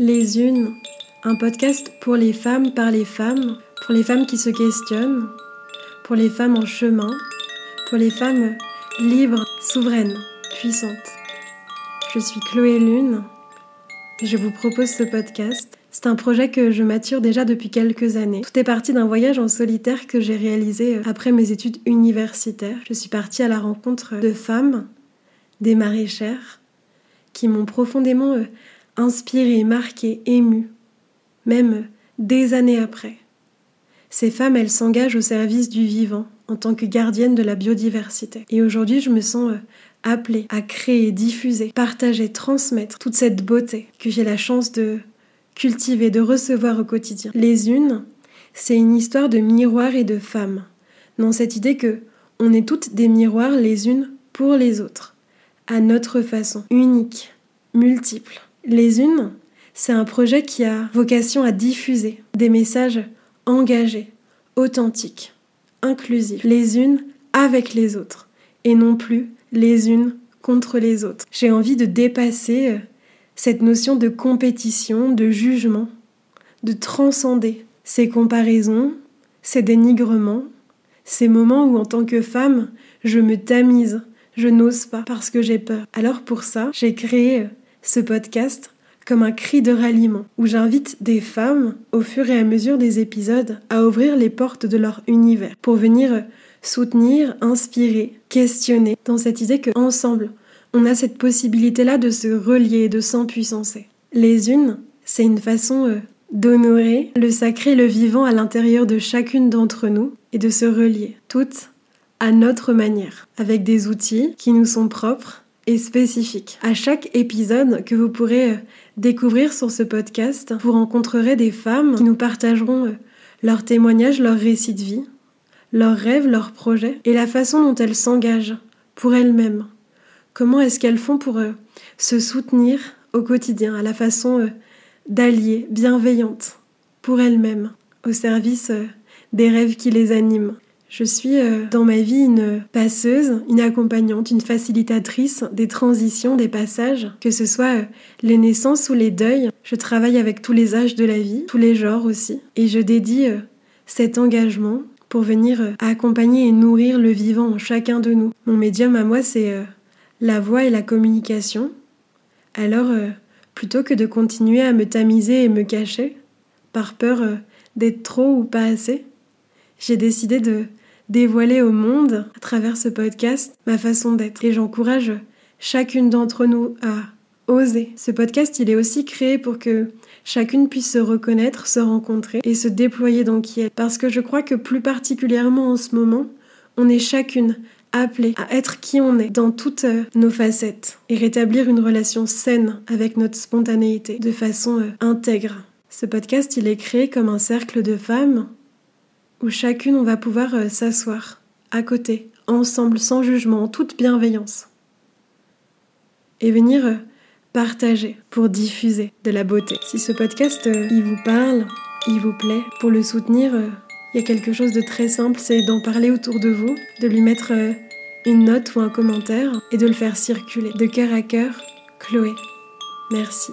Les Unes, un podcast pour les femmes par les femmes, pour les femmes qui se questionnent, pour les femmes en chemin, pour les femmes libres, souveraines, puissantes. Je suis Chloé Lune et je vous propose ce podcast. C'est un projet que je mature déjà depuis quelques années. Tout est parti d'un voyage en solitaire que j'ai réalisé après mes études universitaires. Je suis partie à la rencontre de femmes, des maraîchères, qui m'ont profondément inspirée, marquée, émue, même des années après. Ces femmes, elles s'engagent au service du vivant en tant que gardiennes de la biodiversité. Et aujourd'hui, je me sens euh, appelée à créer, diffuser, partager, transmettre toute cette beauté que j'ai la chance de cultiver, de recevoir au quotidien. Les unes, c'est une histoire de miroirs et de femmes, dans cette idée que on est toutes des miroirs les unes pour les autres, à notre façon, unique, multiple. Les unes, c'est un projet qui a vocation à diffuser des messages engagés, authentiques, inclusifs, les unes avec les autres, et non plus les unes contre les autres. J'ai envie de dépasser euh, cette notion de compétition, de jugement, de transcender ces comparaisons, ces dénigrements, ces moments où en tant que femme, je me tamise, je n'ose pas parce que j'ai peur. Alors pour ça, j'ai créé euh, ce podcast comme un cri de ralliement, où j'invite des femmes, au fur et à mesure des épisodes, à ouvrir les portes de leur univers, pour venir soutenir, inspirer, questionner, dans cette idée que ensemble, on a cette possibilité-là de se relier, de s'empuissancer. Les unes, c'est une façon euh, d'honorer le sacré, le vivant à l'intérieur de chacune d'entre nous et de se relier, toutes à notre manière, avec des outils qui nous sont propres et spécifiques. À chaque épisode que vous pourrez euh, découvrir sur ce podcast, vous rencontrerez des femmes qui nous partageront euh, leurs témoignages, leurs récits de vie, leurs rêves, leurs projets et la façon dont elles s'engagent pour elles-mêmes. Comment est-ce qu'elles font pour euh, se soutenir au quotidien à la façon d'alliés bienveillantes pour elles-mêmes au service des rêves qui les animent. Je suis euh, dans ma vie une passeuse, une accompagnante, une facilitatrice des transitions, des passages, que ce soit euh, les naissances ou les deuils. Je travaille avec tous les âges de la vie, tous les genres aussi, et je dédie euh, cet engagement pour venir accompagner et nourrir le vivant en chacun de nous. Mon médium à moi, c'est la voix et la communication. Alors, plutôt que de continuer à me tamiser et me cacher, par peur d'être trop ou pas assez, j'ai décidé de dévoiler au monde, à travers ce podcast, ma façon d'être. Et j'encourage chacune d'entre nous à oser. Ce podcast, il est aussi créé pour que chacune puisse se reconnaître, se rencontrer et se déployer dans qui elle. Parce que je crois que plus particulièrement en ce moment, on est chacune appelée à être qui on est dans toutes euh, nos facettes et rétablir une relation saine avec notre spontanéité de façon euh, intègre. Ce podcast, il est créé comme un cercle de femmes où chacune on va pouvoir euh, s'asseoir à côté, ensemble, sans jugement, en toute bienveillance, et venir euh, partager pour diffuser de la beauté. Si ce podcast euh, il vous parle, il vous plaît, pour le soutenir, il y a quelque chose de très simple, c'est d'en parler autour de vous, de lui mettre une note ou un commentaire et de le faire circuler de cœur à cœur. Chloé, merci.